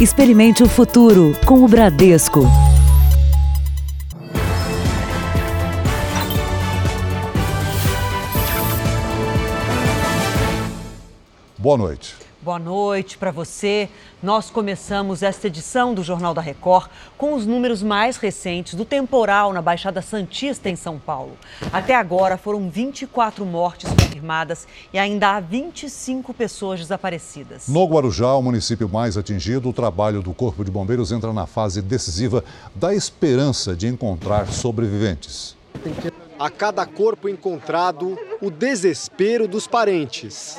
Experimente o futuro com o Bradesco. Boa noite. Boa noite para você. Nós começamos esta edição do Jornal da Record com os números mais recentes do temporal na Baixada Santista, em São Paulo. Até agora foram 24 mortes confirmadas e ainda há 25 pessoas desaparecidas. No Guarujá, o município mais atingido, o trabalho do Corpo de Bombeiros entra na fase decisiva da esperança de encontrar sobreviventes. A cada corpo encontrado, o desespero dos parentes.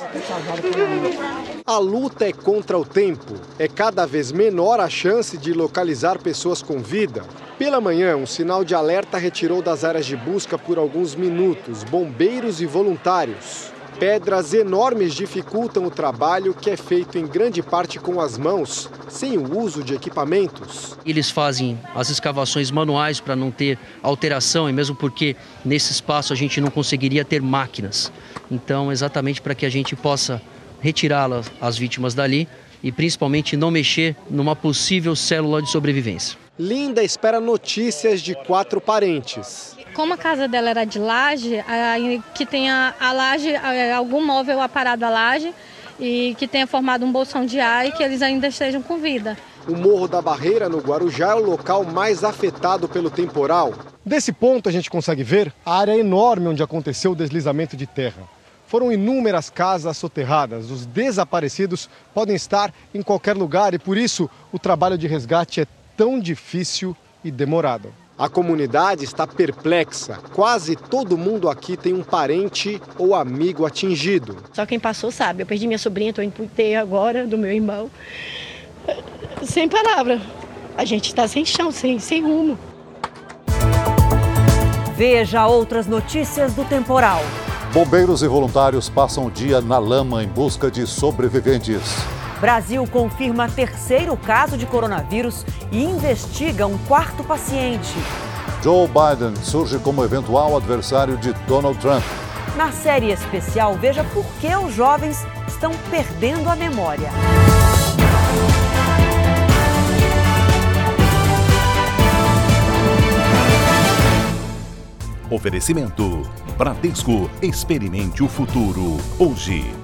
A luta é contra o tempo. É cada vez menor a chance de localizar pessoas com vida. Pela manhã, um sinal de alerta retirou das áreas de busca por alguns minutos bombeiros e voluntários. Pedras enormes dificultam o trabalho que é feito em grande parte com as mãos, sem o uso de equipamentos. Eles fazem as escavações manuais para não ter alteração e mesmo porque nesse espaço a gente não conseguiria ter máquinas. Então, exatamente para que a gente possa retirá-las as vítimas dali e principalmente não mexer numa possível célula de sobrevivência. Linda espera notícias de quatro parentes. Como a casa dela era de laje, que tenha a laje, algum móvel aparado à laje e que tenha formado um bolsão de ar e que eles ainda estejam com vida. O Morro da Barreira, no Guarujá, é o local mais afetado pelo temporal. Desse ponto, a gente consegue ver a área enorme onde aconteceu o deslizamento de terra. Foram inúmeras casas soterradas. Os desaparecidos podem estar em qualquer lugar e, por isso, o trabalho de resgate é tão difícil e demorado. A comunidade está perplexa. Quase todo mundo aqui tem um parente ou amigo atingido. Só quem passou sabe. Eu perdi minha sobrinha, estou indo pro agora, do meu irmão. Sem palavra. A gente está sem chão, sem, sem rumo. Veja outras notícias do temporal. Bombeiros e voluntários passam o dia na lama em busca de sobreviventes. Brasil confirma terceiro caso de coronavírus e investiga um quarto paciente. Joe Biden surge como eventual adversário de Donald Trump. Na série especial, veja por que os jovens estão perdendo a memória. Oferecimento: Bradesco. Experimente o futuro. Hoje.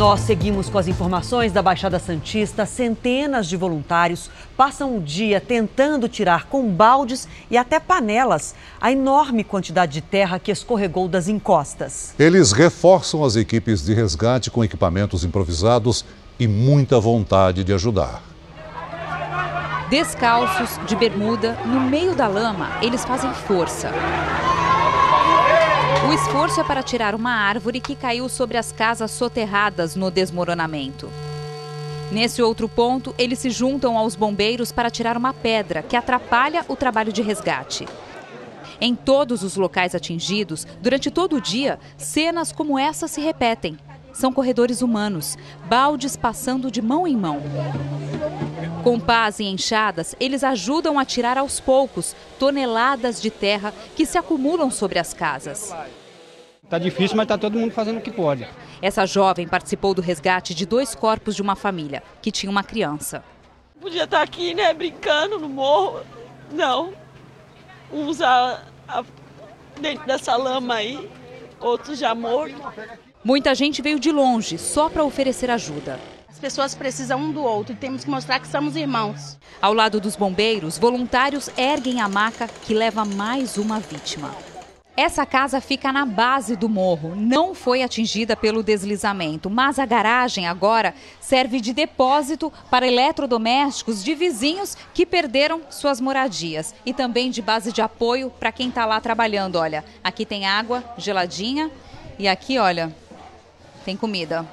Nós seguimos com as informações da Baixada Santista. Centenas de voluntários passam o dia tentando tirar com baldes e até panelas a enorme quantidade de terra que escorregou das encostas. Eles reforçam as equipes de resgate com equipamentos improvisados e muita vontade de ajudar. Descalços, de bermuda, no meio da lama, eles fazem força. O esforço é para tirar uma árvore que caiu sobre as casas soterradas no desmoronamento. Nesse outro ponto, eles se juntam aos bombeiros para tirar uma pedra que atrapalha o trabalho de resgate. Em todos os locais atingidos, durante todo o dia, cenas como essa se repetem. São corredores humanos, baldes passando de mão em mão. Com pás e enxadas, eles ajudam a tirar aos poucos toneladas de terra que se acumulam sobre as casas. Tá difícil, mas tá todo mundo fazendo o que pode. Essa jovem participou do resgate de dois corpos de uma família que tinha uma criança. Podia estar aqui, né, brincando no morro. Não. Uns a, a, dentro dessa lama aí, outros já mortos. Muita gente veio de longe só para oferecer ajuda. As pessoas precisam um do outro e temos que mostrar que somos irmãos. Ao lado dos bombeiros, voluntários erguem a maca que leva mais uma vítima. Essa casa fica na base do morro, não foi atingida pelo deslizamento, mas a garagem agora serve de depósito para eletrodomésticos de vizinhos que perderam suas moradias e também de base de apoio para quem está lá trabalhando. Olha, aqui tem água geladinha e aqui, olha, tem comida.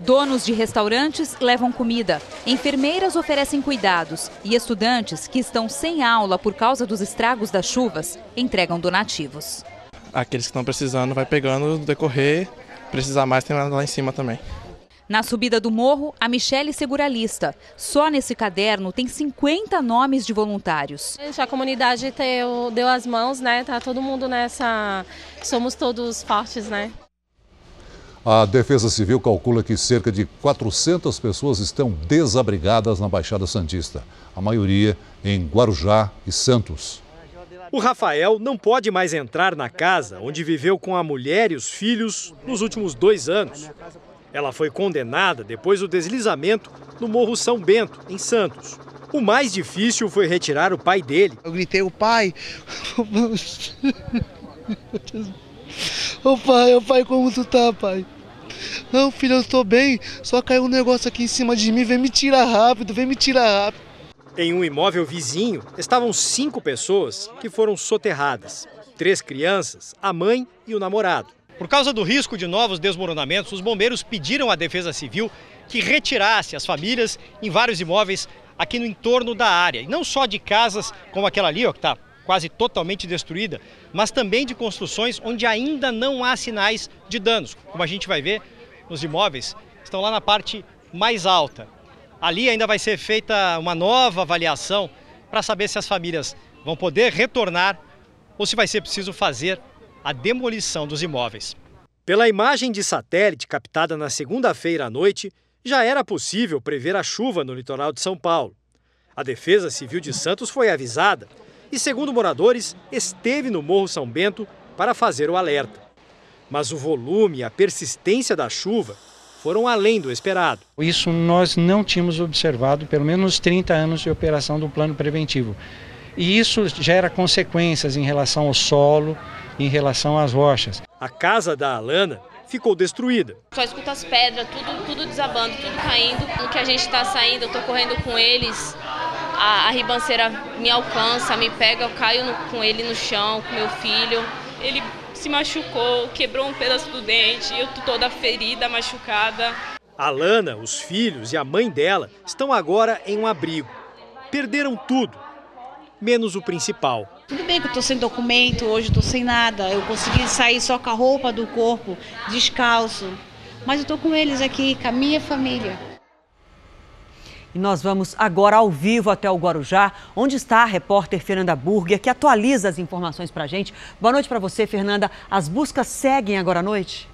Donos de restaurantes levam comida, enfermeiras oferecem cuidados e estudantes que estão sem aula por causa dos estragos das chuvas entregam donativos. Aqueles que estão precisando vai pegando no decorrer, precisar mais tem lá em cima também. Na subida do morro, a Michele segura a lista. Só nesse caderno tem 50 nomes de voluntários. A comunidade deu, deu as mãos, né? Tá todo mundo nessa. Somos todos fortes, né? A Defesa Civil calcula que cerca de 400 pessoas estão desabrigadas na Baixada Santista, a maioria em Guarujá e Santos. O Rafael não pode mais entrar na casa onde viveu com a mulher e os filhos nos últimos dois anos. Ela foi condenada depois do deslizamento no Morro São Bento, em Santos. O mais difícil foi retirar o pai dele. Eu gritei, o pai. Ô pai, ô pai, como tu tá, pai? Não, filho, eu estou bem. Só caiu um negócio aqui em cima de mim. Vem me tirar rápido, vem me tirar rápido. Em um imóvel vizinho estavam cinco pessoas que foram soterradas: três crianças, a mãe e o namorado. Por causa do risco de novos desmoronamentos, os bombeiros pediram à Defesa Civil que retirasse as famílias em vários imóveis aqui no entorno da área. E não só de casas como aquela ali, ó, que está quase totalmente destruída, mas também de construções onde ainda não há sinais de danos. Como a gente vai ver, os imóveis estão lá na parte mais alta. Ali ainda vai ser feita uma nova avaliação para saber se as famílias vão poder retornar ou se vai ser preciso fazer a demolição dos imóveis. Pela imagem de satélite captada na segunda-feira à noite, já era possível prever a chuva no litoral de São Paulo. A Defesa Civil de Santos foi avisada e, segundo moradores, esteve no Morro São Bento para fazer o alerta. Mas o volume e a persistência da chuva foram além do esperado. Isso nós não tínhamos observado pelo menos 30 anos de operação do plano preventivo. E isso gera consequências em relação ao solo, em relação às rochas. A casa da Alana ficou destruída. Só escuta as pedras, tudo, tudo desabando, tudo caindo. No que a gente está saindo, eu estou correndo com eles. A, a, ribanceira me alcança, me pega, eu caio no, com ele no chão, com meu filho. Ele se machucou, quebrou um pedaço do dente, eu tô toda ferida, machucada. A Lana, os filhos e a mãe dela estão agora em um abrigo. Perderam tudo, menos o principal. Tudo bem que eu estou sem documento, hoje estou sem nada. Eu consegui sair só com a roupa do corpo, descalço. Mas eu estou com eles aqui, com a minha família. E nós vamos agora ao vivo até o Guarujá, onde está a repórter Fernanda Burger, que atualiza as informações para a gente. Boa noite para você, Fernanda. As buscas seguem agora à noite?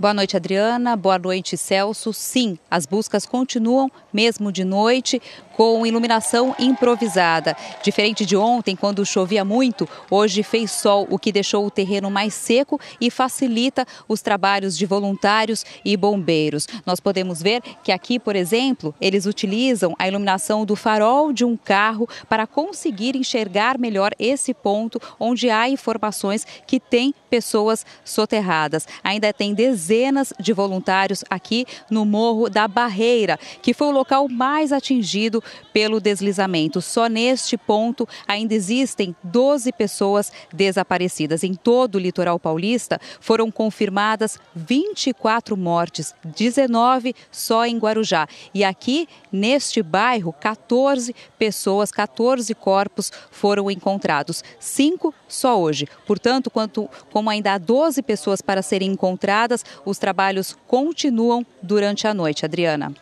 Boa noite, Adriana. Boa noite, Celso. Sim, as buscas continuam, mesmo de noite, com iluminação improvisada. Diferente de ontem, quando chovia muito, hoje fez sol, o que deixou o terreno mais seco e facilita os trabalhos de voluntários e bombeiros. Nós podemos ver que aqui, por exemplo, eles utilizam a iluminação do farol de um carro para conseguir enxergar melhor esse ponto onde há informações que tem pessoas soterradas. Ainda tem dezenas de voluntários aqui no Morro da Barreira, que foi o local mais atingido pelo deslizamento. Só neste ponto ainda existem 12 pessoas desaparecidas. Em todo o litoral paulista foram confirmadas 24 mortes, 19 só em Guarujá. E aqui, neste bairro, 14 pessoas, 14 corpos foram encontrados. Cinco só hoje. Portanto, quanto, como ainda há 12 pessoas para serem encontradas, os trabalhos continuam durante a noite. Adriana.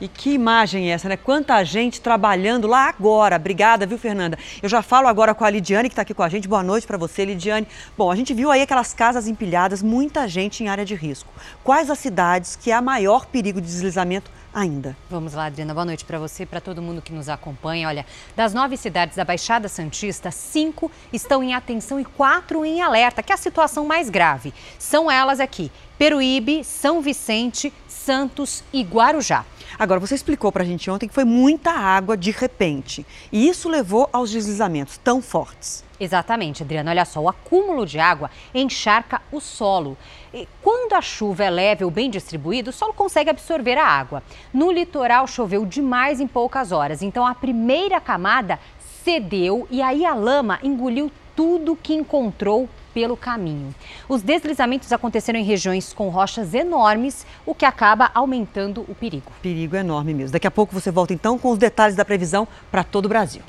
E que imagem é essa, né? Quanta gente trabalhando lá agora. Obrigada, viu, Fernanda? Eu já falo agora com a Lidiane, que está aqui com a gente. Boa noite para você, Lidiane. Bom, a gente viu aí aquelas casas empilhadas, muita gente em área de risco. Quais as cidades que há maior perigo de deslizamento ainda. Vamos lá, Adriana. Boa noite para você, para todo mundo que nos acompanha. Olha, das nove cidades da Baixada Santista, cinco estão em atenção e quatro em alerta, que é a situação mais grave. São elas aqui: Peruíbe, São Vicente, Santos e Guarujá. Agora, você explicou para a gente ontem que foi muita água de repente. E isso levou aos deslizamentos tão fortes. Exatamente, Adriana. Olha só, o acúmulo de água encharca o solo. E quando a chuva é leve ou bem distribuída, o solo consegue absorver a água. No litoral choveu demais em poucas horas, então a primeira camada cedeu e aí a lama engoliu tudo que encontrou pelo caminho. Os deslizamentos aconteceram em regiões com rochas enormes, o que acaba aumentando o perigo. Perigo enorme mesmo. Daqui a pouco você volta então com os detalhes da previsão para todo o Brasil.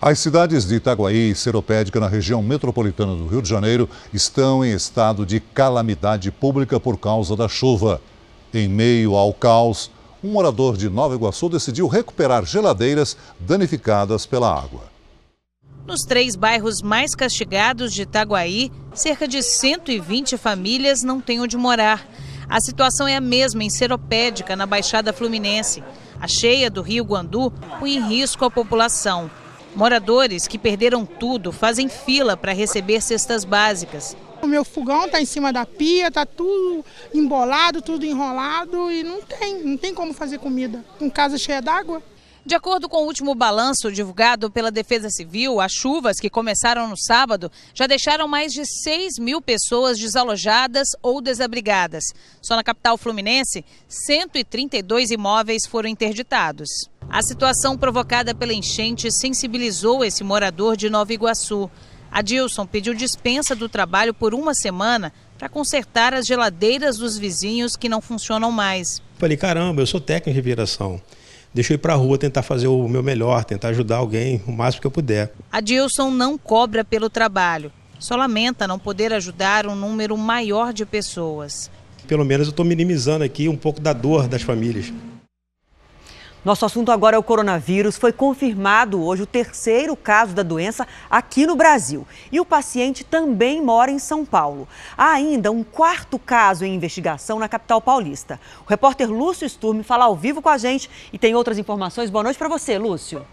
As cidades de Itaguaí e Seropédica, na região metropolitana do Rio de Janeiro, estão em estado de calamidade pública por causa da chuva. Em meio ao caos, um morador de Nova Iguaçu decidiu recuperar geladeiras danificadas pela água. Nos três bairros mais castigados de Itaguaí, cerca de 120 famílias não têm onde morar. A situação é a mesma em Seropédica, na Baixada Fluminense. A cheia do rio Guandu põe em risco a população. Moradores que perderam tudo fazem fila para receber cestas básicas. O meu fogão está em cima da pia, está tudo embolado, tudo enrolado e não tem, não tem como fazer comida. Com casa cheia d'água. De acordo com o último balanço divulgado pela Defesa Civil, as chuvas que começaram no sábado já deixaram mais de 6 mil pessoas desalojadas ou desabrigadas. Só na capital fluminense, 132 imóveis foram interditados. A situação provocada pela enchente sensibilizou esse morador de Nova Iguaçu. Adilson pediu dispensa do trabalho por uma semana para consertar as geladeiras dos vizinhos que não funcionam mais. Falei, caramba, eu sou técnico de viração deixa eu ir para a rua tentar fazer o meu melhor, tentar ajudar alguém o máximo que eu puder. Adilson não cobra pelo trabalho, só lamenta não poder ajudar um número maior de pessoas. Pelo menos eu estou minimizando aqui um pouco da dor das famílias. Nosso assunto agora é o coronavírus. Foi confirmado hoje o terceiro caso da doença aqui no Brasil. E o paciente também mora em São Paulo. Há ainda um quarto caso em investigação na capital paulista. O repórter Lúcio Sturme fala ao vivo com a gente e tem outras informações. Boa noite para você, Lúcio.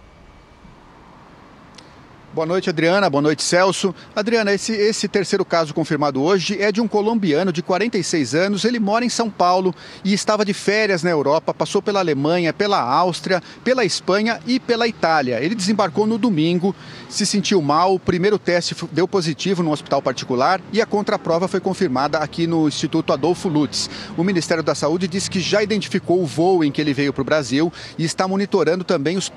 Boa noite, Adriana. Boa noite, Celso. Adriana, esse, esse terceiro caso confirmado hoje é de um colombiano de 46 anos. Ele mora em São Paulo e estava de férias na Europa, passou pela Alemanha, pela Áustria, pela Espanha e pela Itália. Ele desembarcou no domingo, se sentiu mal, o primeiro teste deu positivo no hospital particular e a contraprova foi confirmada aqui no Instituto Adolfo Lutz. O Ministério da Saúde disse que já identificou o voo em que ele veio para o Brasil e está monitorando também os,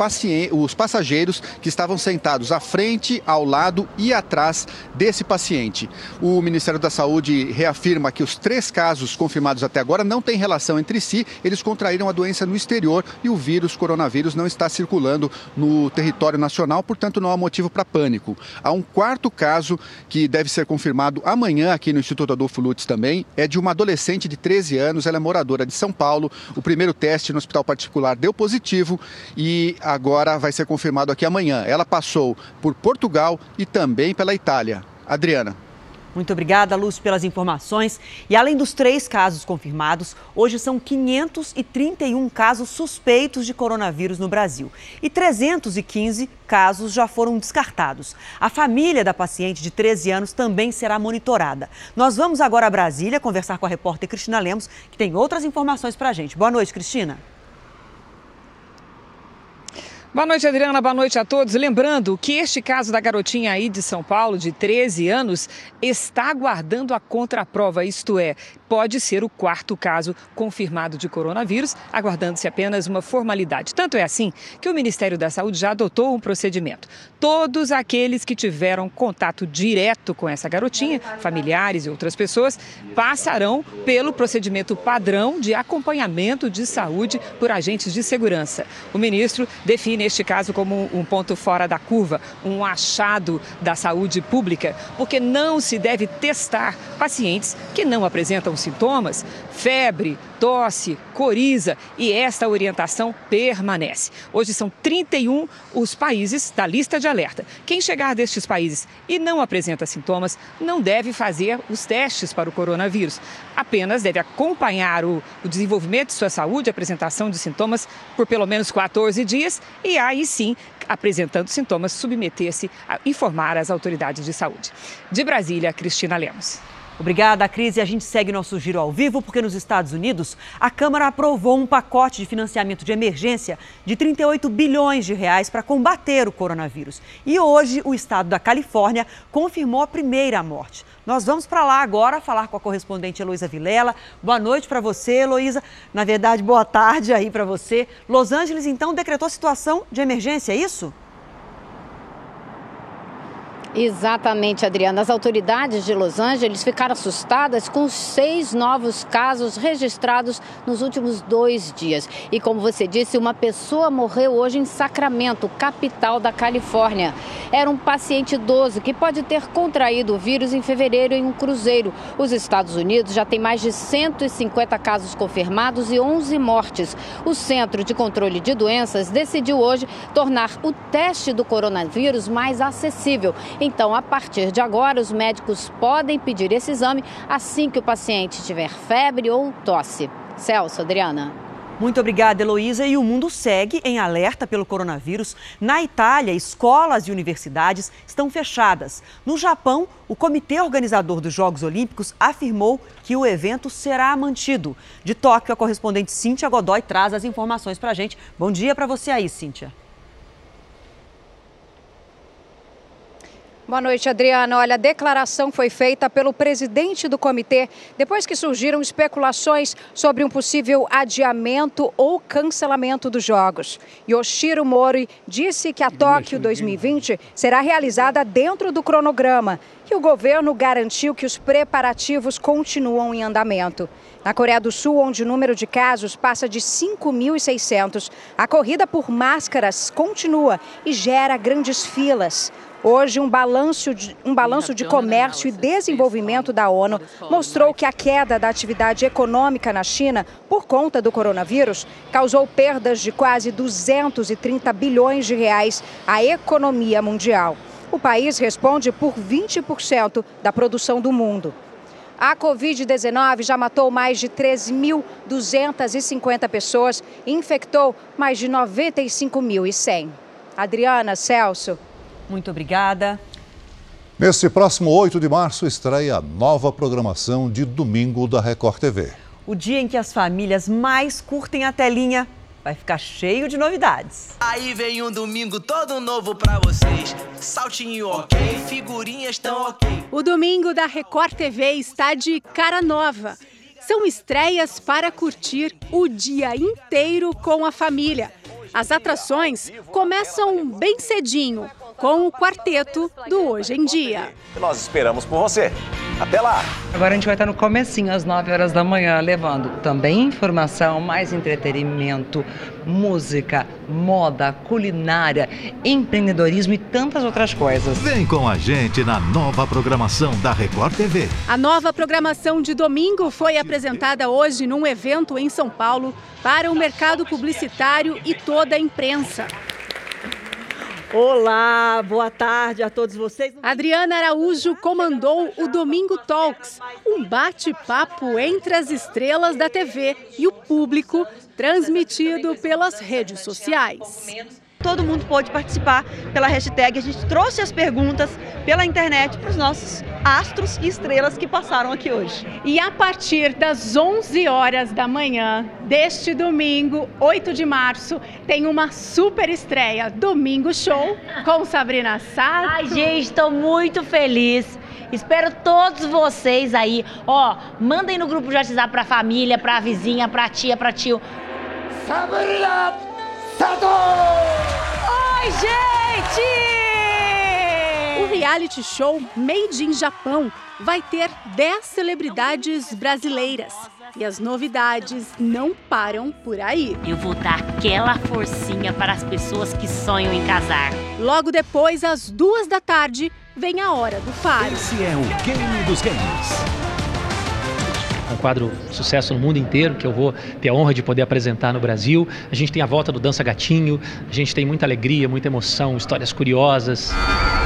os passageiros que estavam sentados à frente frente, ao lado e atrás desse paciente. O Ministério da Saúde reafirma que os três casos confirmados até agora não têm relação entre si, eles contraíram a doença no exterior e o vírus coronavírus não está circulando no território nacional, portanto não há motivo para pânico. Há um quarto caso que deve ser confirmado amanhã aqui no Instituto Adolfo Lutz também, é de uma adolescente de 13 anos, ela é moradora de São Paulo. O primeiro teste no hospital particular deu positivo e agora vai ser confirmado aqui amanhã. Ela passou por Portugal e também pela Itália. Adriana. Muito obrigada, Lúcio, pelas informações. E além dos três casos confirmados, hoje são 531 casos suspeitos de coronavírus no Brasil. E 315 casos já foram descartados. A família da paciente de 13 anos também será monitorada. Nós vamos agora a Brasília conversar com a repórter Cristina Lemos, que tem outras informações para a gente. Boa noite, Cristina. Boa noite, Adriana. Boa noite a todos. Lembrando que este caso da garotinha aí de São Paulo, de 13 anos, está aguardando a contraprova, isto é, pode ser o quarto caso confirmado de coronavírus, aguardando-se apenas uma formalidade. Tanto é assim que o Ministério da Saúde já adotou um procedimento. Todos aqueles que tiveram contato direto com essa garotinha, familiares e outras pessoas, passarão pelo procedimento padrão de acompanhamento de saúde por agentes de segurança. O ministro define neste caso como um ponto fora da curva, um achado da saúde pública, porque não se deve testar pacientes que não apresentam sintomas, febre, tosse, coriza e esta orientação permanece. Hoje são 31 os países da lista de alerta. Quem chegar destes países e não apresenta sintomas não deve fazer os testes para o coronavírus. Apenas deve acompanhar o, o desenvolvimento de sua saúde, apresentação de sintomas por pelo menos 14 dias e aí sim, apresentando sintomas, submeter-se a informar as autoridades de saúde. De Brasília, Cristina Lemos. Obrigada, Cris. E a gente segue nosso giro ao vivo, porque nos Estados Unidos a Câmara aprovou um pacote de financiamento de emergência de 38 bilhões de reais para combater o coronavírus. E hoje o estado da Califórnia confirmou a primeira morte. Nós vamos para lá agora falar com a correspondente Heloísa Vilela. Boa noite para você, Heloísa. Na verdade, boa tarde aí para você. Los Angeles, então, decretou situação de emergência, é isso? Exatamente, Adriana. As autoridades de Los Angeles ficaram assustadas com seis novos casos registrados nos últimos dois dias. E como você disse, uma pessoa morreu hoje em Sacramento, capital da Califórnia. Era um paciente idoso que pode ter contraído o vírus em fevereiro em um cruzeiro. Os Estados Unidos já tem mais de 150 casos confirmados e 11 mortes. O Centro de Controle de Doenças decidiu hoje tornar o teste do coronavírus mais acessível. Então, a partir de agora, os médicos podem pedir esse exame assim que o paciente tiver febre ou tosse. Celso, Adriana. Muito obrigada, Heloísa. E o mundo segue em alerta pelo coronavírus. Na Itália, escolas e universidades estão fechadas. No Japão, o comitê organizador dos Jogos Olímpicos afirmou que o evento será mantido. De Tóquio, a correspondente Cíntia Godoy traz as informações para a gente. Bom dia para você aí, Cíntia. Boa noite, Adriana. Olha, a declaração foi feita pelo presidente do comitê depois que surgiram especulações sobre um possível adiamento ou cancelamento dos Jogos. Yoshiro Mori disse que a Tóquio 2020 será realizada dentro do cronograma e o governo garantiu que os preparativos continuam em andamento. Na Coreia do Sul, onde o número de casos passa de 5.600, a corrida por máscaras continua e gera grandes filas. Hoje, um balanço, de, um balanço de comércio e desenvolvimento da ONU mostrou que a queda da atividade econômica na China por conta do coronavírus causou perdas de quase 230 bilhões de reais à economia mundial. O país responde por 20% da produção do mundo. A Covid-19 já matou mais de 3.250 pessoas e infectou mais de 95.100. Adriana, Celso. Muito obrigada. Neste próximo 8 de março estreia a nova programação de domingo da Record TV. O dia em que as famílias mais curtem a telinha vai ficar cheio de novidades. Aí vem um domingo todo novo pra vocês. Saltinho ok, figurinhas tão ok. O domingo da Record TV está de cara nova. São estreias para curtir o dia inteiro com a família. As atrações começam bem cedinho, com o quarteto do Hoje em Dia. Nós esperamos por você. Até lá! Agora a gente vai estar no comecinho, às 9 horas da manhã, levando também informação, mais entretenimento, música, moda, culinária, empreendedorismo e tantas outras coisas. Vem com a gente na nova programação da Record TV. A nova programação de domingo foi apresentada hoje num evento em São Paulo para o mercado publicitário e toda a imprensa. Olá, boa tarde a todos vocês. Adriana Araújo comandou o Domingo Talks, um bate-papo entre as estrelas da TV e o público, transmitido pelas redes sociais. Todo mundo pôde participar pela hashtag. A gente trouxe as perguntas pela internet para os nossos astros e estrelas que passaram aqui hoje. E a partir das 11 horas da manhã deste domingo, 8 de março, tem uma super estreia, Domingo Show, com Sabrina Sato. Ai, gente, estou muito feliz. Espero todos vocês aí. Ó, mandem no grupo de WhatsApp pra família, pra vizinha, pra tia, pra tio. Sabrina Sato! Oi, gente! O reality show Made in Japão vai ter 10 celebridades brasileiras. E as novidades não param por aí. Eu vou dar aquela forcinha para as pessoas que sonham em casar. Logo depois, às duas da tarde, vem a hora do faro. Esse é o Game dos Games um quadro sucesso no mundo inteiro, que eu vou ter a honra de poder apresentar no Brasil. A gente tem a volta do Dança Gatinho, a gente tem muita alegria, muita emoção, histórias curiosas.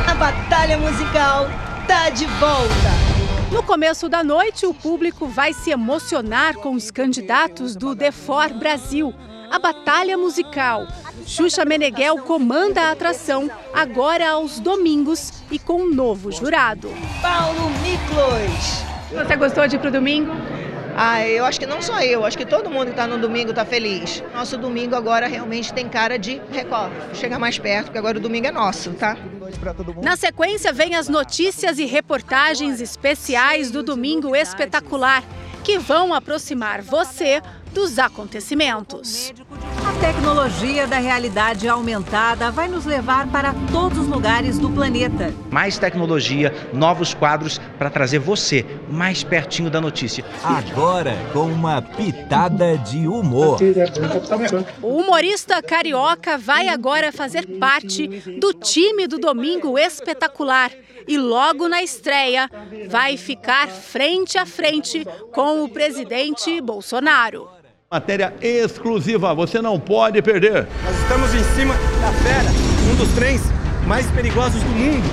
A batalha musical tá de volta! No começo da noite, o público vai se emocionar com os candidatos do The For Brasil, a batalha musical. Xuxa Meneghel comanda a atração, agora aos domingos e com um novo jurado. Paulo Miklos. Você gostou de ir pro domingo? Ah, eu acho que não só eu, acho que todo mundo que está no domingo está feliz. Nosso domingo agora realmente tem cara de Record. Chega mais perto, porque agora o domingo é nosso, tá? Na sequência, vem as notícias e reportagens especiais do Domingo Espetacular, que vão aproximar você dos acontecimentos. A tecnologia da realidade aumentada vai nos levar para todos os lugares do planeta. Mais tecnologia, novos quadros para trazer você mais pertinho da notícia. Agora com uma pitada de humor. O humorista carioca vai agora fazer parte do time do Domingo Espetacular e logo na estreia vai ficar frente a frente com o presidente Bolsonaro. Matéria exclusiva, você não pode perder. Nós estamos em cima da Fera, um dos trens mais perigosos do mundo.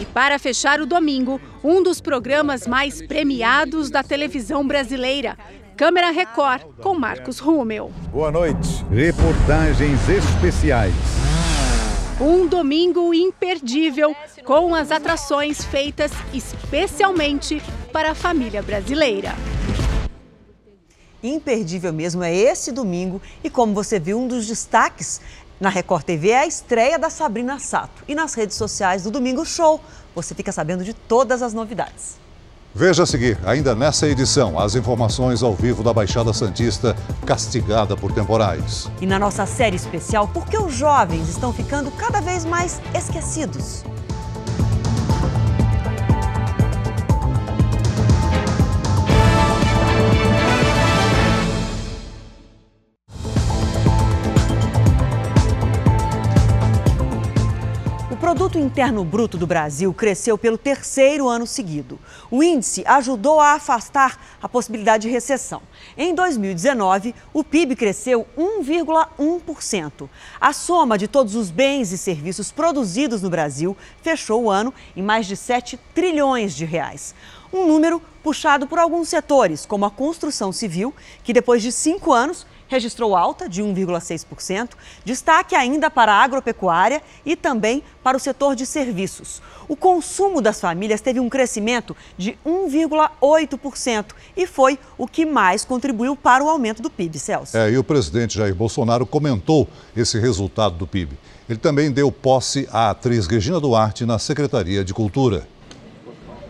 E para fechar o domingo, um dos programas mais premiados da televisão brasileira, Câmera Record, com Marcos Rummel. Boa noite. Reportagens especiais. Um domingo imperdível com as atrações feitas especialmente para a família brasileira imperdível mesmo é esse domingo e como você viu, um dos destaques na Record TV é a estreia da Sabrina Sato. E nas redes sociais do Domingo Show, você fica sabendo de todas as novidades. Veja a seguir, ainda nessa edição, as informações ao vivo da Baixada Santista, castigada por temporais. E na nossa série especial, por que os jovens estão ficando cada vez mais esquecidos? Produto interno bruto do Brasil cresceu pelo terceiro ano seguido. O índice ajudou a afastar a possibilidade de recessão. Em 2019, o PIB cresceu 1,1%. A soma de todos os bens e serviços produzidos no Brasil fechou o ano em mais de 7 trilhões de reais. Um número puxado por alguns setores, como a construção civil, que depois de cinco anos registrou alta de 1,6%, destaque ainda para a agropecuária e também para o setor de serviços. O consumo das famílias teve um crescimento de 1,8% e foi o que mais contribuiu para o aumento do PIB, Celso. É, e o presidente Jair Bolsonaro comentou esse resultado do PIB. Ele também deu posse à atriz Regina Duarte na Secretaria de Cultura.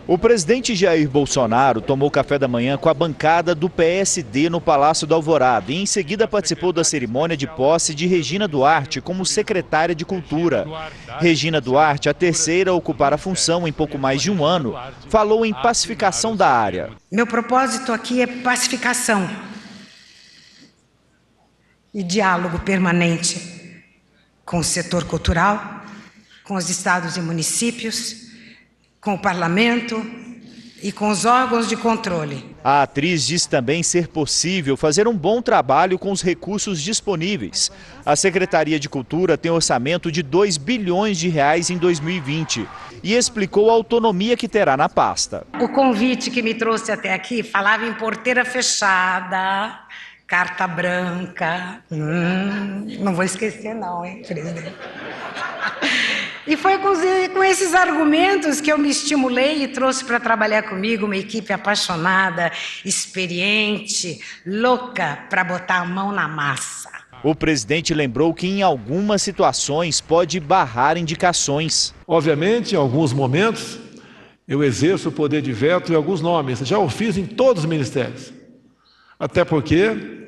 O presidente Jair Bolsonaro tomou café da manhã com a bancada do PSD no Palácio da Alvorada e em seguida participou da cerimônia de posse de Regina Duarte como secretária de Cultura. Regina Duarte, a terceira a ocupar a função em pouco mais de um ano, falou em pacificação da área. Meu propósito aqui é pacificação e diálogo permanente com o setor cultural, com os estados e municípios com o parlamento e com os órgãos de controle. A atriz diz também ser possível fazer um bom trabalho com os recursos disponíveis. A Secretaria de Cultura tem orçamento de 2 bilhões de reais em 2020 e explicou a autonomia que terá na pasta. O convite que me trouxe até aqui falava em porteira fechada, carta branca. Hum, não vou esquecer não, hein, presidente. E foi com esses argumentos que eu me estimulei e trouxe para trabalhar comigo uma equipe apaixonada, experiente, louca para botar a mão na massa. O presidente lembrou que em algumas situações pode barrar indicações. Obviamente, em alguns momentos, eu exerço o poder de veto em alguns nomes. Já o fiz em todos os ministérios. Até porque,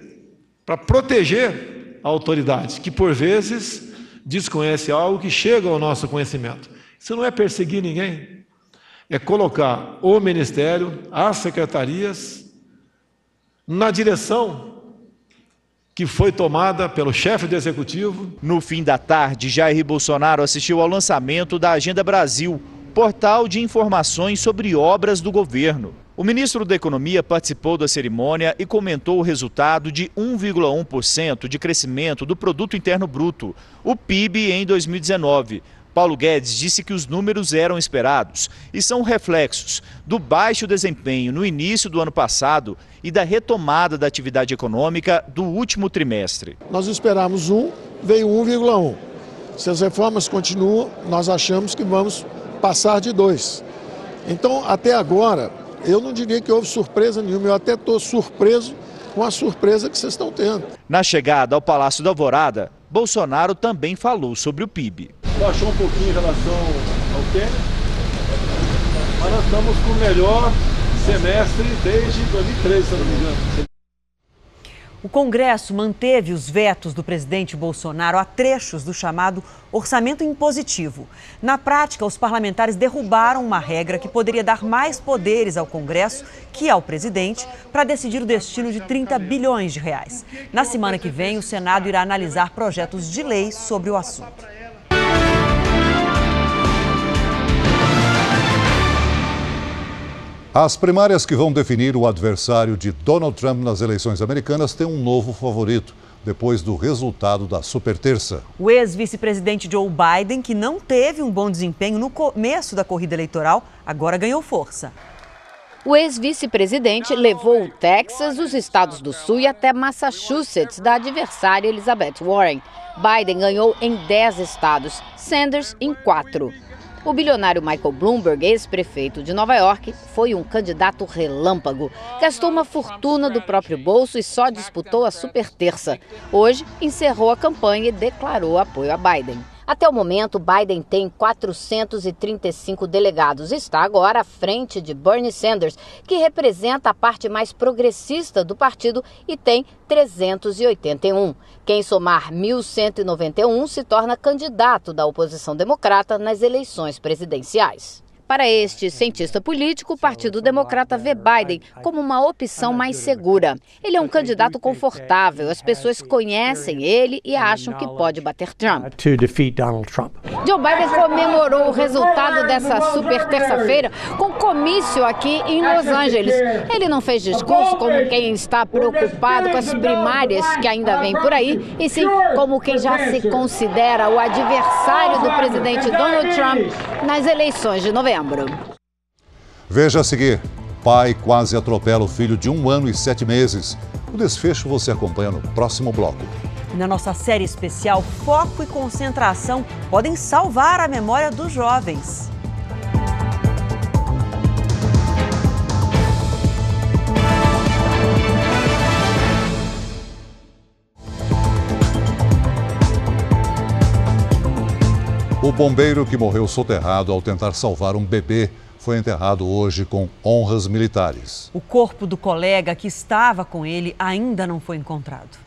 para proteger a autoridade, que por vezes desconhece algo que chega ao nosso conhecimento. Isso não é perseguir ninguém, é colocar o ministério, as secretarias, na direção que foi tomada pelo chefe do executivo. No fim da tarde, Jair Bolsonaro assistiu ao lançamento da Agenda Brasil, portal de informações sobre obras do governo. O ministro da Economia participou da cerimônia e comentou o resultado de 1,1% de crescimento do produto interno bruto, o PIB em 2019. Paulo Guedes disse que os números eram esperados e são reflexos do baixo desempenho no início do ano passado e da retomada da atividade econômica do último trimestre. Nós esperávamos um, veio 1,1. Se as reformas continuam, nós achamos que vamos passar de dois. Então, até agora, eu não diria que houve surpresa nenhuma, eu até estou surpreso com a surpresa que vocês estão tendo. Na chegada ao Palácio da Alvorada, Bolsonaro também falou sobre o PIB. Baixou um pouquinho em relação ao Quênia, mas nós estamos com o melhor semestre desde 2013, se não me engano. O Congresso manteve os vetos do presidente Bolsonaro a trechos do chamado orçamento impositivo. Na prática, os parlamentares derrubaram uma regra que poderia dar mais poderes ao Congresso que ao presidente para decidir o destino de 30 bilhões de reais. Na semana que vem, o Senado irá analisar projetos de lei sobre o assunto. As primárias que vão definir o adversário de Donald Trump nas eleições americanas têm um novo favorito, depois do resultado da superterça. O ex-vice-presidente Joe Biden, que não teve um bom desempenho no começo da corrida eleitoral, agora ganhou força. O ex-vice-presidente levou o Texas, os estados do Sul e até Massachusetts da adversária Elizabeth Warren. Biden ganhou em 10 estados, Sanders em 4. O bilionário Michael Bloomberg, ex-prefeito de Nova York, foi um candidato relâmpago. Gastou uma fortuna do próprio bolso e só disputou a superterça. Hoje, encerrou a campanha e declarou apoio a Biden. Até o momento, Biden tem 435 delegados. Está agora à frente de Bernie Sanders, que representa a parte mais progressista do partido e tem 381. Quem somar 1.191 se torna candidato da oposição democrata nas eleições presidenciais. Para este cientista político, o Partido Democrata vê Biden como uma opção mais segura. Ele é um candidato confortável, as pessoas conhecem ele e acham que pode bater Trump. Joe Biden comemorou o resultado dessa super terça-feira com comício aqui em Los Angeles. Ele não fez discurso como quem está preocupado com as primárias que ainda vem por aí, e sim como quem já se considera o adversário do presidente Donald Trump nas eleições de novembro setembro. Veja a seguir: pai quase atropela o filho de um ano e sete meses. O desfecho você acompanha no próximo bloco. Na nossa série especial, foco e concentração podem salvar a memória dos jovens. O bombeiro que morreu soterrado ao tentar salvar um bebê foi enterrado hoje com honras militares. O corpo do colega que estava com ele ainda não foi encontrado.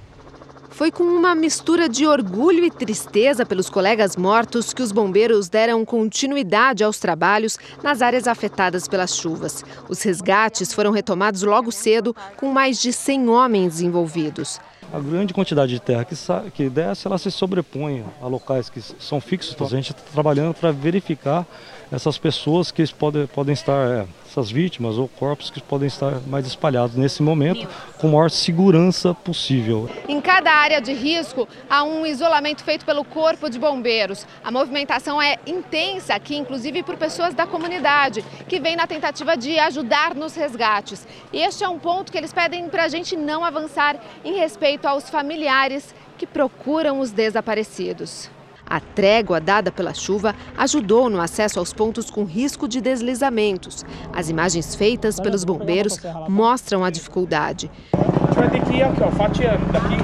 Foi com uma mistura de orgulho e tristeza pelos colegas mortos que os bombeiros deram continuidade aos trabalhos nas áreas afetadas pelas chuvas. Os resgates foram retomados logo cedo, com mais de 100 homens envolvidos a grande quantidade de terra que, que desce, ela se sobrepõe a locais que são fixos. Então, a gente está trabalhando para verificar essas pessoas que podem, podem estar, é, essas vítimas ou corpos que podem estar mais espalhados nesse momento, com a maior segurança possível. Em cada área de risco, há um isolamento feito pelo Corpo de Bombeiros. A movimentação é intensa aqui, inclusive por pessoas da comunidade, que vêm na tentativa de ajudar nos resgates. E este é um ponto que eles pedem para a gente não avançar em respeito aos familiares que procuram os desaparecidos. A trégua dada pela chuva ajudou no acesso aos pontos com risco de deslizamentos. As imagens feitas pelos bombeiros mostram a dificuldade. A gente vai ter que ir aqui, ó, fatiando daqui,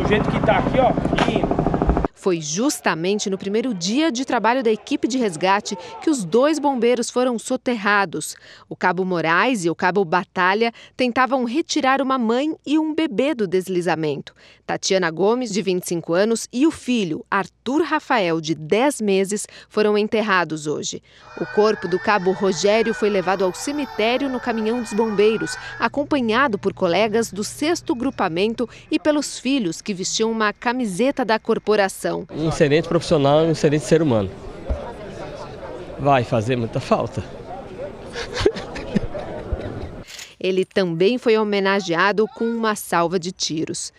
do jeito que está aqui, ó, indo. Foi justamente no primeiro dia de trabalho da equipe de resgate que os dois bombeiros foram soterrados. O cabo Moraes e o cabo Batalha tentavam retirar uma mãe e um bebê do deslizamento. Tatiana Gomes, de 25 anos, e o filho, Arthur Rafael, de 10 meses, foram enterrados hoje. O corpo do cabo Rogério foi levado ao cemitério no caminhão dos bombeiros, acompanhado por colegas do sexto grupamento e pelos filhos que vestiam uma camiseta da corporação. Um excelente profissional e um excelente ser humano. Vai fazer muita falta. Ele também foi homenageado com uma salva de tiros.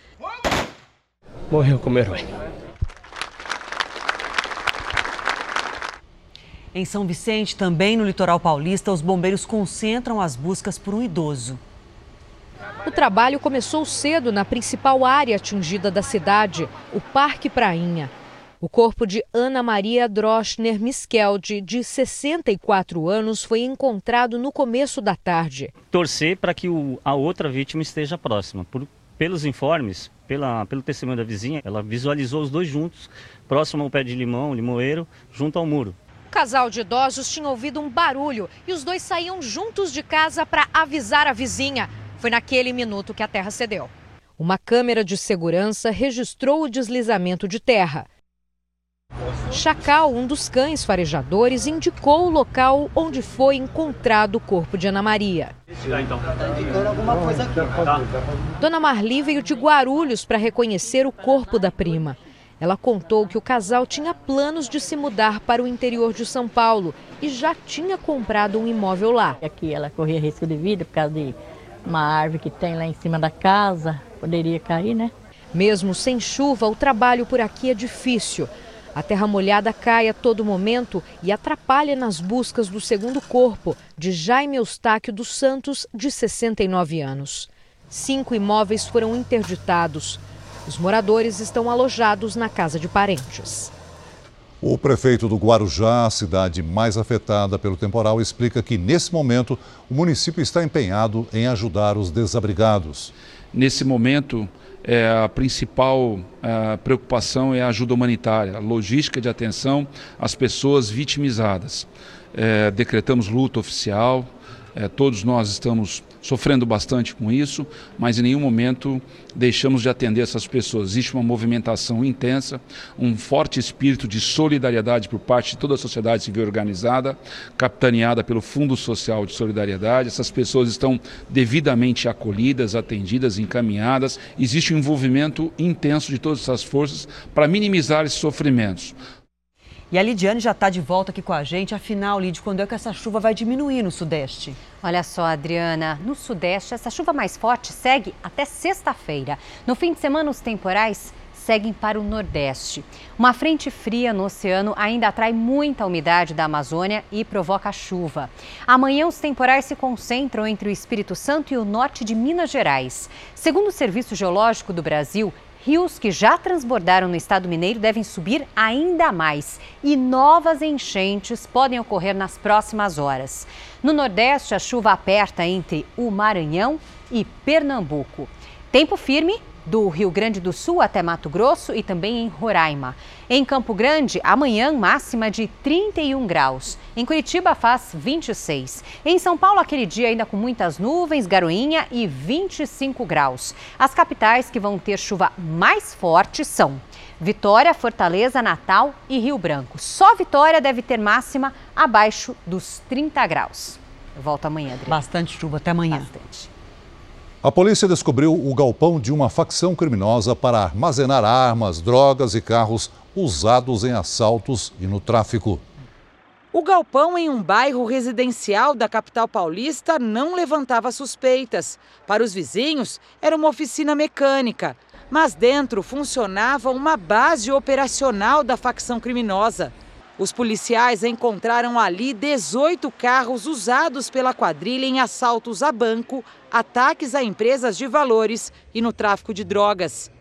Morreu como herói. Em São Vicente, também no litoral paulista, os bombeiros concentram as buscas por um idoso. O trabalho começou cedo na principal área atingida da cidade, o Parque Prainha. O corpo de Ana Maria Droschner Miskelde, de 64 anos, foi encontrado no começo da tarde. Torcer para que o, a outra vítima esteja próxima. Por, pelos informes, pela, pelo testemunho da vizinha, ela visualizou os dois juntos, próximo ao pé de limão, limoeiro, junto ao muro. O casal de idosos tinha ouvido um barulho e os dois saíam juntos de casa para avisar a vizinha. Foi naquele minuto que a terra cedeu. Uma câmera de segurança registrou o deslizamento de terra. Chacal, um dos cães farejadores, indicou o local onde foi encontrado o corpo de Ana Maria. Dona Marli veio de Guarulhos para reconhecer o corpo da prima. Ela contou que o casal tinha planos de se mudar para o interior de São Paulo e já tinha comprado um imóvel lá. Aqui ela corria risco de vida por causa de uma árvore que tem lá em cima da casa, poderia cair, né? Mesmo sem chuva, o trabalho por aqui é difícil. A terra molhada cai a todo momento e atrapalha nas buscas do segundo corpo de Jaime Eustáquio dos Santos, de 69 anos. Cinco imóveis foram interditados. Os moradores estão alojados na casa de parentes. O prefeito do Guarujá, cidade mais afetada pelo temporal, explica que, nesse momento, o município está empenhado em ajudar os desabrigados. Nesse momento, é, a principal a preocupação é a ajuda humanitária, a logística de atenção às pessoas vitimizadas. É, decretamos luta oficial, é, todos nós estamos sofrendo bastante com isso, mas em nenhum momento deixamos de atender essas pessoas. Existe uma movimentação intensa, um forte espírito de solidariedade por parte de toda a sociedade civil organizada, capitaneada pelo Fundo Social de Solidariedade. Essas pessoas estão devidamente acolhidas, atendidas, encaminhadas. Existe um envolvimento intenso de todas essas forças para minimizar esses sofrimentos. E a Lidiane já está de volta aqui com a gente. Afinal, Lid, quando é que essa chuva vai diminuir no Sudeste? Olha só, Adriana, no Sudeste, essa chuva mais forte segue até sexta-feira. No fim de semana, os temporais seguem para o Nordeste. Uma frente fria no oceano ainda atrai muita umidade da Amazônia e provoca chuva. Amanhã, os temporais se concentram entre o Espírito Santo e o norte de Minas Gerais. Segundo o Serviço Geológico do Brasil, Rios que já transbordaram no estado mineiro devem subir ainda mais e novas enchentes podem ocorrer nas próximas horas. No Nordeste, a chuva aperta entre o Maranhão e Pernambuco. Tempo firme do Rio Grande do Sul até Mato Grosso e também em Roraima. Em Campo Grande, amanhã máxima de 31 graus. Em Curitiba faz 26. Em São Paulo, aquele dia ainda com muitas nuvens, garoinha e 25 graus. As capitais que vão ter chuva mais forte são Vitória, Fortaleza, Natal e Rio Branco. Só Vitória deve ter máxima abaixo dos 30 graus. Eu volto amanhã, Adriana. Bastante chuva, até amanhã. Bastante. A polícia descobriu o galpão de uma facção criminosa para armazenar armas, drogas e carros usados em assaltos e no tráfico. O galpão em um bairro residencial da capital paulista não levantava suspeitas. Para os vizinhos, era uma oficina mecânica. Mas dentro funcionava uma base operacional da facção criminosa. Os policiais encontraram ali 18 carros usados pela quadrilha em assaltos a banco, ataques a empresas de valores e no tráfico de drogas.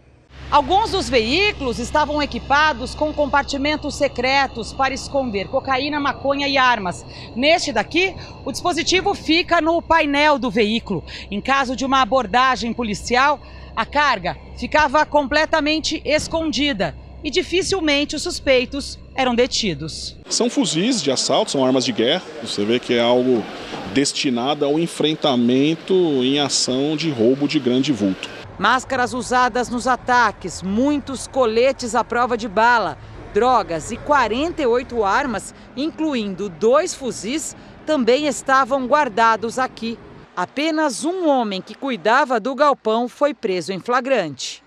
Alguns dos veículos estavam equipados com compartimentos secretos para esconder cocaína, maconha e armas. Neste daqui, o dispositivo fica no painel do veículo. Em caso de uma abordagem policial, a carga ficava completamente escondida e dificilmente os suspeitos eram detidos. São fuzis de assalto, são armas de guerra. Você vê que é algo destinado ao enfrentamento em ação de roubo de grande vulto. Máscaras usadas nos ataques, muitos coletes à prova de bala, drogas e 48 armas, incluindo dois fuzis, também estavam guardados aqui. Apenas um homem que cuidava do galpão foi preso em flagrante.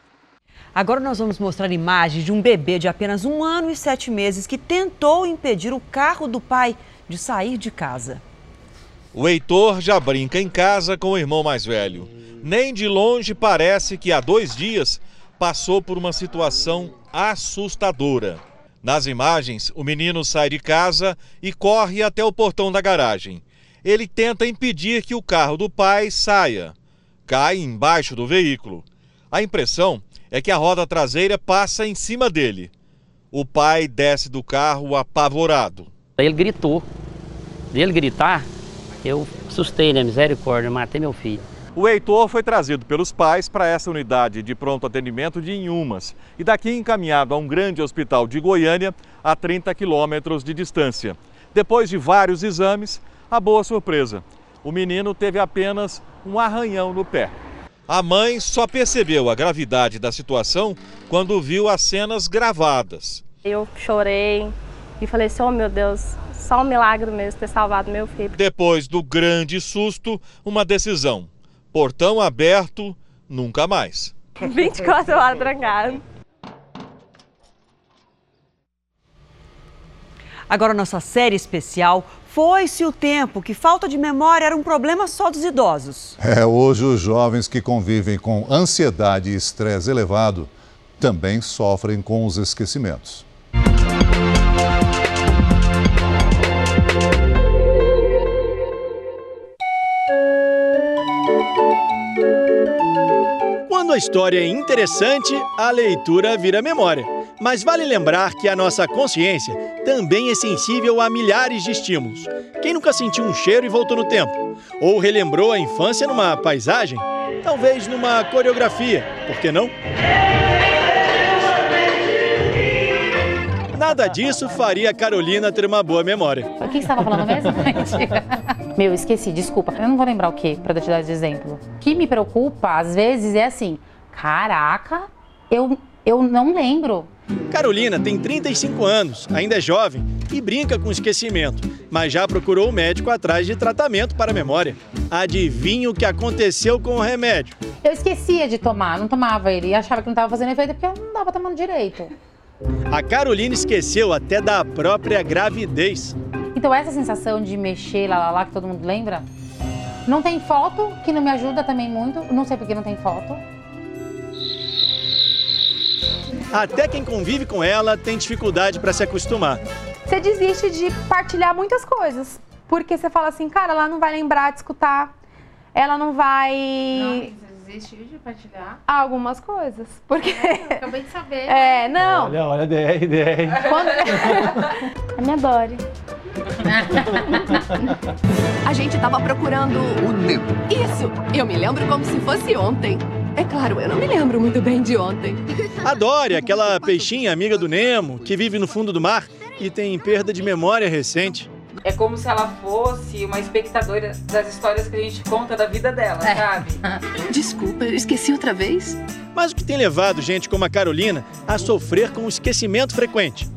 Agora nós vamos mostrar imagens de um bebê de apenas um ano e sete meses que tentou impedir o carro do pai de sair de casa. O Heitor já brinca em casa com o irmão mais velho. Nem de longe parece que há dois dias passou por uma situação assustadora. Nas imagens, o menino sai de casa e corre até o portão da garagem. Ele tenta impedir que o carro do pai saia. Cai embaixo do veículo. A impressão é que a roda traseira passa em cima dele. O pai desce do carro apavorado. Ele gritou. Ele gritar, eu assustei, né? Misericórdia, matei meu filho. O Heitor foi trazido pelos pais para essa unidade de pronto atendimento de Inhumas e daqui encaminhado a um grande hospital de Goiânia a 30 quilômetros de distância. Depois de vários exames, a boa surpresa: o menino teve apenas um arranhão no pé. A mãe só percebeu a gravidade da situação quando viu as cenas gravadas. Eu chorei e falei assim: oh meu Deus, só um milagre mesmo ter salvado meu filho. Depois do grande susto, uma decisão: portão aberto, nunca mais. 24 horas trancado. Agora, nossa série especial foi-se o tempo que falta de memória era um problema só dos idosos. É, hoje os jovens que convivem com ansiedade e estresse elevado também sofrem com os esquecimentos. Quando a história é interessante, a leitura vira memória. Mas vale lembrar que a nossa consciência também é sensível a milhares de estímulos. Quem nunca sentiu um cheiro e voltou no tempo? Ou relembrou a infância numa paisagem? Talvez numa coreografia, por que não? Nada disso faria a Carolina ter uma boa memória. O que você estava falando mesmo? Meu, esqueci, desculpa. Eu não vou lembrar o que para te dar de exemplo. O que me preocupa, às vezes, é assim: caraca, eu, eu não lembro. Carolina tem 35 anos, ainda é jovem e brinca com esquecimento, mas já procurou o médico atrás de tratamento para a memória. Adivinha o que aconteceu com o remédio? Eu esquecia de tomar, não tomava ele e achava que não estava fazendo efeito porque eu não estava tomando direito. A Carolina esqueceu até da própria gravidez. Então essa sensação de mexer lá, lá, lá, que todo mundo lembra, não tem foto, que não me ajuda também muito, não sei porque não tem foto. Até quem convive com ela tem dificuldade para se acostumar. Você desiste de partilhar muitas coisas, porque você fala assim, cara, ela não vai lembrar de escutar, ela não vai... Não desistiu de partilhar? Algumas coisas. Porque. Eu acabei de saber. É, não. Olha, olha, DR, DR. Quando... A minha Dori. A gente tava procurando. O Nemo. Isso! Eu me lembro como se fosse ontem. É claro, eu não me lembro muito bem de ontem. A Dory, aquela peixinha amiga do Nemo, que vive no fundo do mar e tem perda de memória recente. É como se ela fosse uma espectadora das histórias que a gente conta da vida dela, é. sabe? Desculpa, eu esqueci outra vez. Mas o que tem levado gente como a Carolina a sofrer com o esquecimento frequente?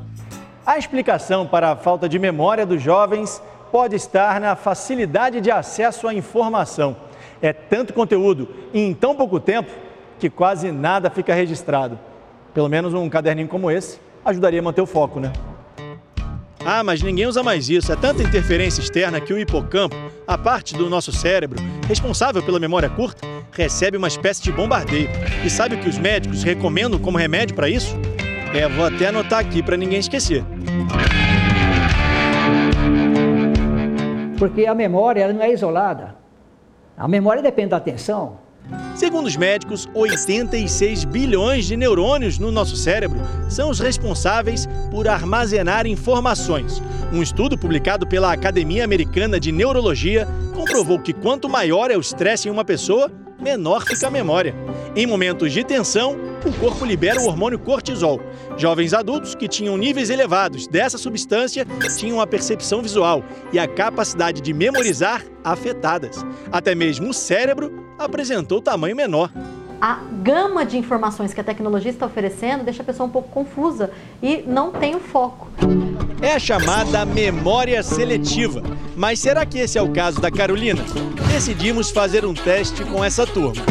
A explicação para a falta de memória dos jovens pode estar na facilidade de acesso à informação. É tanto conteúdo em tão pouco tempo que quase nada fica registrado. Pelo menos um caderninho como esse ajudaria a manter o foco, né? Ah, mas ninguém usa mais isso. É tanta interferência externa que o hipocampo, a parte do nosso cérebro responsável pela memória curta, recebe uma espécie de bombardeio. E sabe o que os médicos recomendam como remédio para isso? É, vou até anotar aqui para ninguém esquecer. Porque a memória não é isolada. A memória depende da atenção. Segundo os médicos, 86 bilhões de neurônios no nosso cérebro são os responsáveis por armazenar informações. Um estudo publicado pela Academia Americana de Neurologia comprovou que quanto maior é o estresse em uma pessoa, menor fica a memória. Em momentos de tensão, o corpo libera o hormônio cortisol. Jovens adultos que tinham níveis elevados dessa substância tinham a percepção visual e a capacidade de memorizar afetadas. Até mesmo o cérebro apresentou tamanho menor. A gama de informações que a tecnologia está oferecendo deixa a pessoa um pouco confusa e não tem o foco. É a chamada memória seletiva. Mas será que esse é o caso da Carolina? Decidimos fazer um teste com essa turma.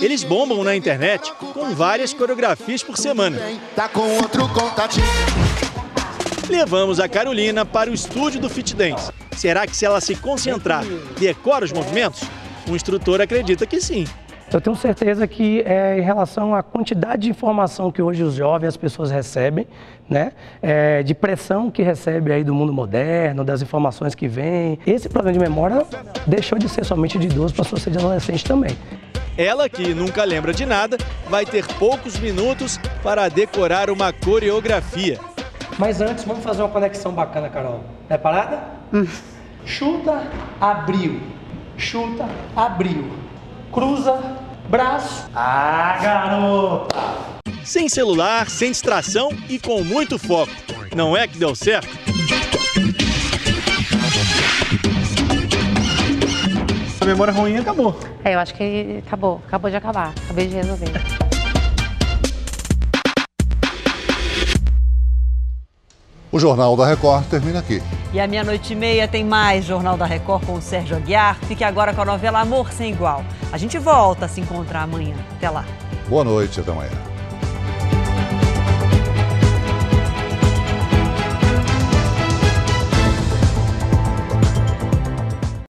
Eles bombam na internet com várias coreografias por semana. Levamos a Carolina para o estúdio do Fit Dance. Será que se ela se concentrar, decora os movimentos? O instrutor acredita que sim. Eu tenho certeza que é, em relação à quantidade de informação que hoje os jovens, as pessoas recebem, né, é, de pressão que recebe aí do mundo moderno, das informações que vêm, esse problema de memória deixou de ser somente de idoso, passou a ser de adolescente também. Ela, que nunca lembra de nada, vai ter poucos minutos para decorar uma coreografia. Mas antes, vamos fazer uma conexão bacana, Carol. Preparada? Hum. Chuta, abriu chuta, abriu. Cruza, braço. Ah, garota! Sem celular, sem distração e com muito foco. Não é que deu certo? A memória ruim acabou. É, eu acho que acabou, acabou de acabar, acabei de resolver. O Jornal da Record termina aqui. E à meia-noite e meia tem mais Jornal da Record com o Sérgio Aguiar. Fique agora com a novela Amor Sem Igual. A gente volta a se encontrar amanhã. Até lá. Boa noite, até amanhã.